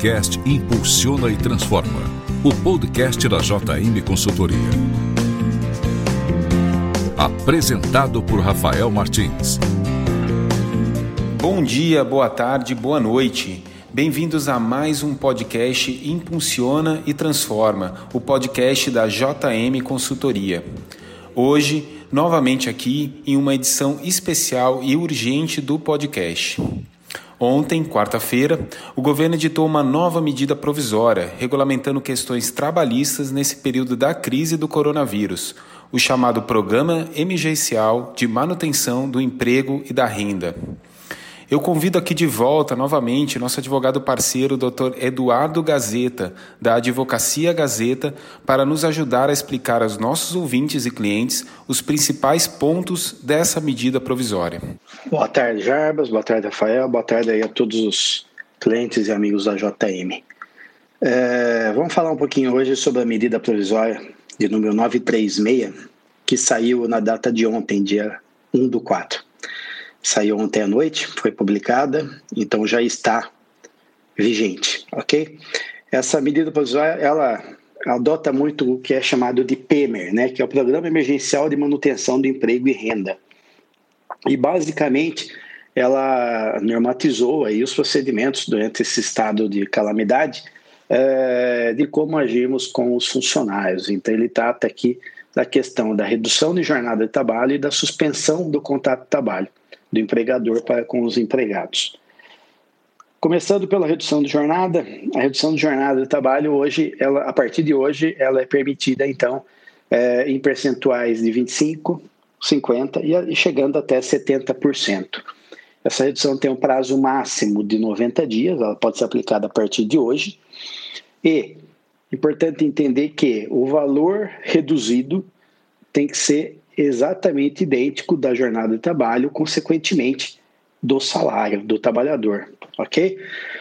podcast Impulsiona e Transforma, o podcast da JM Consultoria. Apresentado por Rafael Martins. Bom dia, boa tarde, boa noite. Bem-vindos a mais um podcast Impulsiona e Transforma, o podcast da JM Consultoria. Hoje, novamente aqui em uma edição especial e urgente do podcast. Ontem, quarta-feira, o governo editou uma nova medida provisória regulamentando questões trabalhistas nesse período da crise do coronavírus, o chamado Programa Emergencial de Manutenção do Emprego e da Renda. Eu convido aqui de volta novamente nosso advogado parceiro, Dr. Eduardo Gazeta, da Advocacia Gazeta, para nos ajudar a explicar aos nossos ouvintes e clientes os principais pontos dessa medida provisória. Boa tarde, Jarbas. Boa tarde, Rafael. Boa tarde aí a todos os clientes e amigos da JM. É, vamos falar um pouquinho hoje sobre a medida provisória de número 936, que saiu na data de ontem, dia 1 do 4 saiu ontem à noite, foi publicada, então já está vigente, ok? Essa medida provisória, ela adota muito o que é chamado de PEMER, né, que é o Programa Emergencial de Manutenção do Emprego e Renda. E basicamente ela normatizou aí os procedimentos durante esse estado de calamidade é, de como agimos com os funcionários. Então ele trata aqui da questão da redução de jornada de trabalho e da suspensão do contrato de trabalho do empregador para com os empregados. Começando pela redução de jornada, a redução de jornada de trabalho hoje, ela, a partir de hoje, ela é permitida então é, em percentuais de 25, 50 e, chegando até 70%. Essa redução tem um prazo máximo de 90 dias, ela pode ser aplicada a partir de hoje. E importante entender que o valor reduzido tem que ser exatamente idêntico da jornada de trabalho, consequentemente do salário do trabalhador, ok?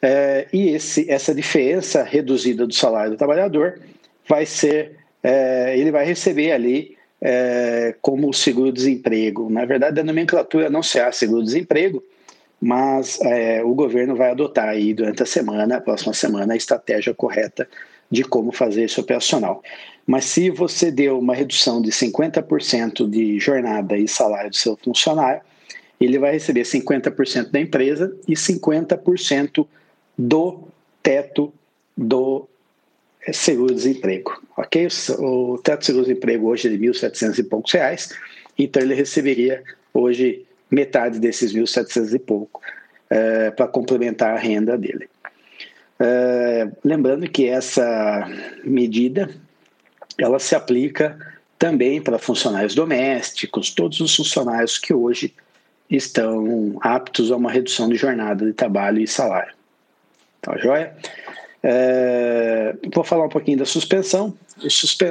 É, e esse, essa diferença reduzida do salário do trabalhador vai ser, é, ele vai receber ali é, como seguro-desemprego. Na verdade, a nomenclatura não será seguro-desemprego, mas é, o governo vai adotar aí durante a semana, a próxima semana, a estratégia correta de como fazer isso operacional. Mas se você deu uma redução de 50% de jornada e salário do seu funcionário, ele vai receber 50% da empresa e 50% do teto do seguro-desemprego, ok? O teto do seguro-desemprego hoje é de 1.700 e poucos reais, então ele receberia hoje metade desses 1.700 e pouco é, para complementar a renda dele. É, lembrando que essa medida ela se aplica também para funcionários domésticos, todos os funcionários que hoje estão aptos a uma redução de jornada de trabalho e salário. Tá joia? É, vou falar um pouquinho da suspensão.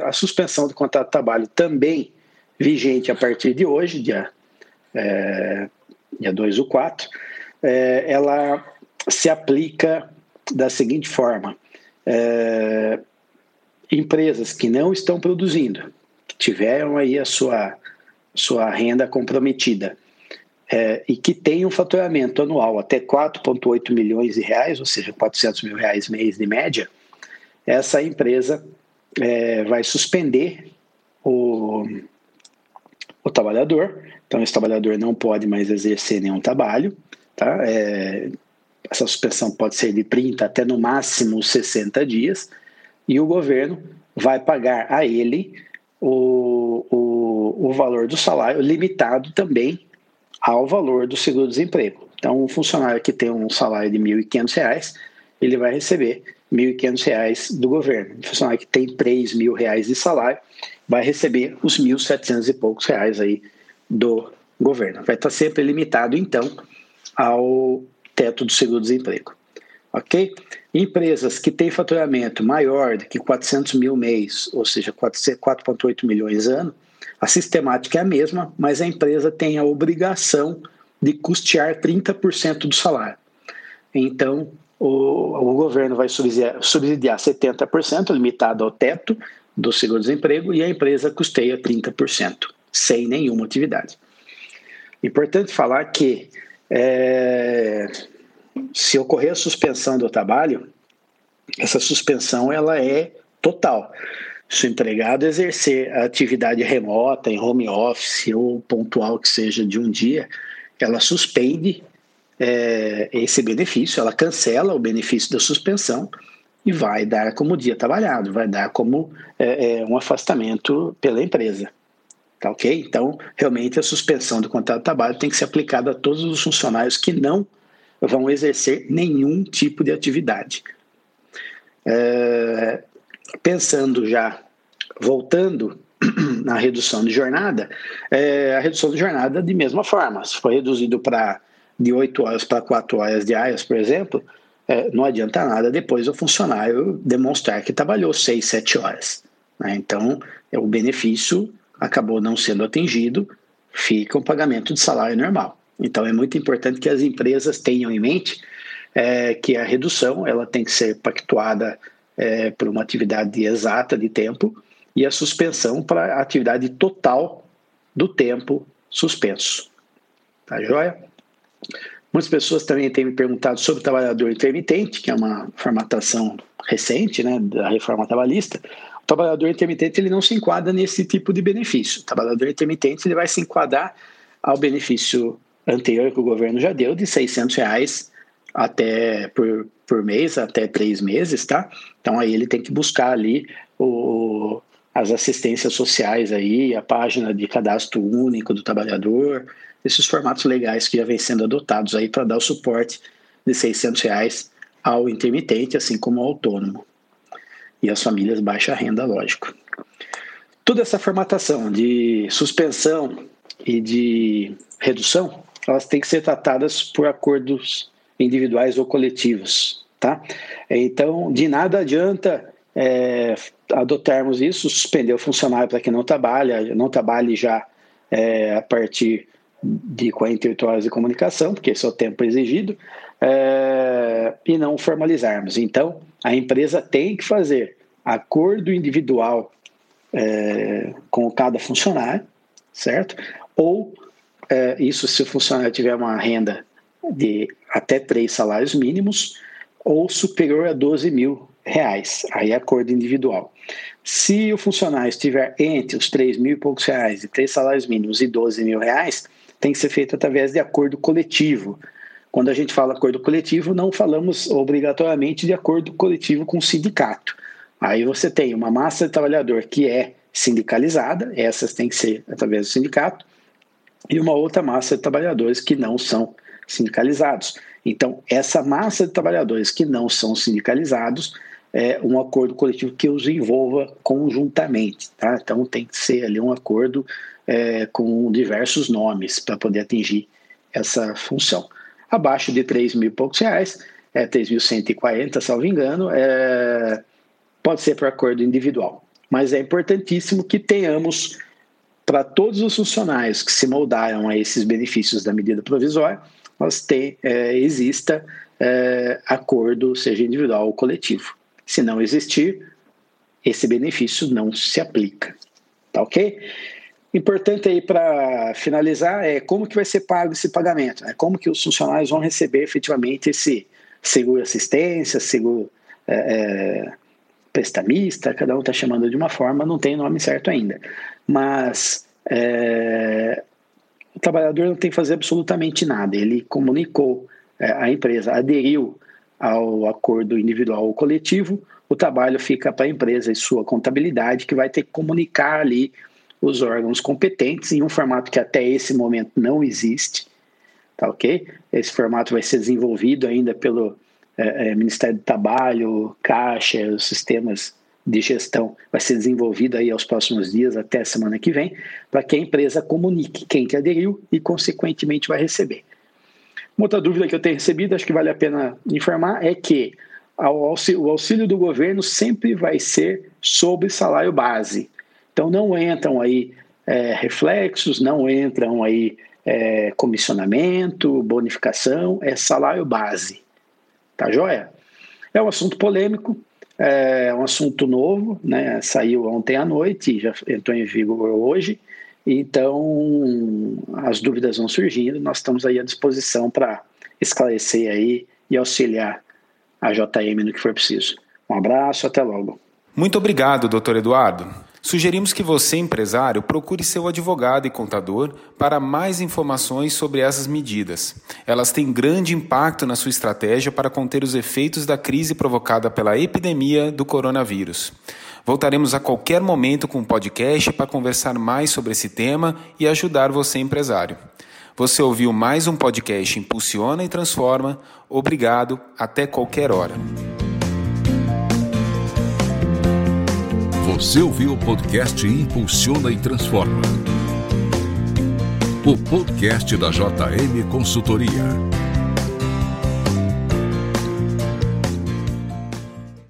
A suspensão do contrato de trabalho também vigente a partir de hoje, dia, é, dia 2 do 4, é, ela se aplica da seguinte forma: é, empresas que não estão produzindo, que tiveram aí a sua, sua renda comprometida é, e que têm um faturamento anual até 4,8 milhões de reais, ou seja, 400 mil reais mês de média, essa empresa é, vai suspender o, o trabalhador. Então, esse trabalhador não pode mais exercer nenhum trabalho. Tá? É, essa suspensão pode ser de 30 até no máximo 60 dias e o governo vai pagar a ele o, o, o valor do salário limitado também ao valor do seguro-desemprego. Então, um funcionário que tem um salário de R$ 1.500, ele vai receber R$ 1.500 do governo. Um funcionário que tem R$ 3.000 de salário vai receber os R$ 1.700 e poucos reais aí do governo. Vai estar sempre limitado, então, ao teto do seguro-desemprego ok? Empresas que têm faturamento maior do que 400 mil mês, ou seja, 4,8 milhões ano, a sistemática é a mesma, mas a empresa tem a obrigação de custear 30% do salário. Então, o, o governo vai subsidiar, subsidiar 70%, limitado ao teto do seguro-desemprego, e a empresa custeia 30%, sem nenhuma atividade. Importante falar que é, se ocorrer a suspensão do trabalho, essa suspensão ela é total. Se o empregado exercer a atividade remota, em home office ou pontual que seja de um dia, ela suspende é, esse benefício, ela cancela o benefício da suspensão e vai dar como dia trabalhado, vai dar como é, é, um afastamento pela empresa. Tá ok? Então, realmente, a suspensão do contrato de trabalho tem que ser aplicada a todos os funcionários que não vão exercer nenhum tipo de atividade. É, pensando já, voltando na redução de jornada, é, a redução de jornada de mesma forma, se for reduzido para de 8 horas para 4 horas diárias, por exemplo, é, não adianta nada depois o funcionário demonstrar que trabalhou 6, 7 horas. Né? Então, o benefício acabou não sendo atingido, fica um pagamento de salário normal. Então, é muito importante que as empresas tenham em mente é, que a redução ela tem que ser pactuada é, por uma atividade exata de tempo e a suspensão para atividade total do tempo suspenso. Tá joia? Muitas pessoas também têm me perguntado sobre o trabalhador intermitente, que é uma formatação recente né, da reforma trabalhista. O trabalhador intermitente ele não se enquadra nesse tipo de benefício. O trabalhador intermitente ele vai se enquadrar ao benefício anterior que o governo já deu, de 600 reais até por, por mês, até três meses, tá? Então aí ele tem que buscar ali o, as assistências sociais aí, a página de cadastro único do trabalhador, esses formatos legais que já vêm sendo adotados aí para dar o suporte de 600 reais ao intermitente, assim como ao autônomo. E as famílias baixa renda, lógico. Toda essa formatação de suspensão e de redução, elas têm que ser tratadas por acordos individuais ou coletivos, tá? Então, de nada adianta é, adotarmos isso, suspender o funcionário para que não trabalhe, não trabalhe já é, a partir de 48 horas de comunicação, porque esse é o tempo exigido, é, e não formalizarmos. Então, a empresa tem que fazer acordo individual é, com cada funcionário, certo? Ou é, isso se o funcionário tiver uma renda de até três salários mínimos ou superior a 12 mil reais, aí é acordo individual. Se o funcionário estiver entre os 3 mil e poucos reais e três salários mínimos e 12 mil reais, tem que ser feito através de acordo coletivo. Quando a gente fala acordo coletivo, não falamos obrigatoriamente de acordo coletivo com o sindicato. Aí você tem uma massa de trabalhador que é sindicalizada, essas tem que ser através do sindicato, e uma outra massa de trabalhadores que não são sindicalizados. Então, essa massa de trabalhadores que não são sindicalizados é um acordo coletivo que os envolva conjuntamente. Tá? Então, tem que ser ali um acordo é, com diversos nomes para poder atingir essa função. Abaixo de 3 mil e poucos reais, é 3.140, salvo engano, é, pode ser por acordo individual. Mas é importantíssimo que tenhamos para todos os funcionários que se moldaram a esses benefícios da medida provisória, nós tem, é, exista é, acordo, seja individual ou coletivo. Se não existir, esse benefício não se aplica. Tá ok? Importante aí para finalizar é como que vai ser pago esse pagamento, né? como que os funcionários vão receber efetivamente esse seguro assistência, seguro é, é, prestamista, cada um está chamando de uma forma, não tem nome certo ainda. Mas é, o trabalhador não tem que fazer absolutamente nada, ele comunicou, é, a empresa aderiu ao acordo individual ou coletivo, o trabalho fica para a empresa e sua contabilidade, que vai ter que comunicar ali os órgãos competentes em um formato que até esse momento não existe, tá ok? Esse formato vai ser desenvolvido ainda pelo é, é, Ministério do Trabalho, Caixa, os sistemas de gestão, vai ser desenvolvido aí aos próximos dias, até semana que vem, para que a empresa comunique quem que aderiu e, consequentemente, vai receber. Uma outra dúvida que eu tenho recebido, acho que vale a pena informar, é que o auxílio do governo sempre vai ser sobre salário base. Então não entram aí é, reflexos, não entram aí é, comissionamento, bonificação, é salário base. Tá joia? É um assunto polêmico, é um assunto novo, né? Saiu ontem à noite, já entrou em vigor hoje. Então, as dúvidas vão surgindo, nós estamos aí à disposição para esclarecer aí e auxiliar a JM no que for preciso. Um abraço, até logo. Muito obrigado, doutor Eduardo. Sugerimos que você, empresário, procure seu advogado e contador para mais informações sobre essas medidas. Elas têm grande impacto na sua estratégia para conter os efeitos da crise provocada pela epidemia do coronavírus. Voltaremos a qualquer momento com um podcast para conversar mais sobre esse tema e ajudar você, empresário. Você ouviu mais um podcast Impulsiona e Transforma. Obrigado, até qualquer hora. Você ouviu o podcast Impulsiona e Transforma. O podcast da JM Consultoria.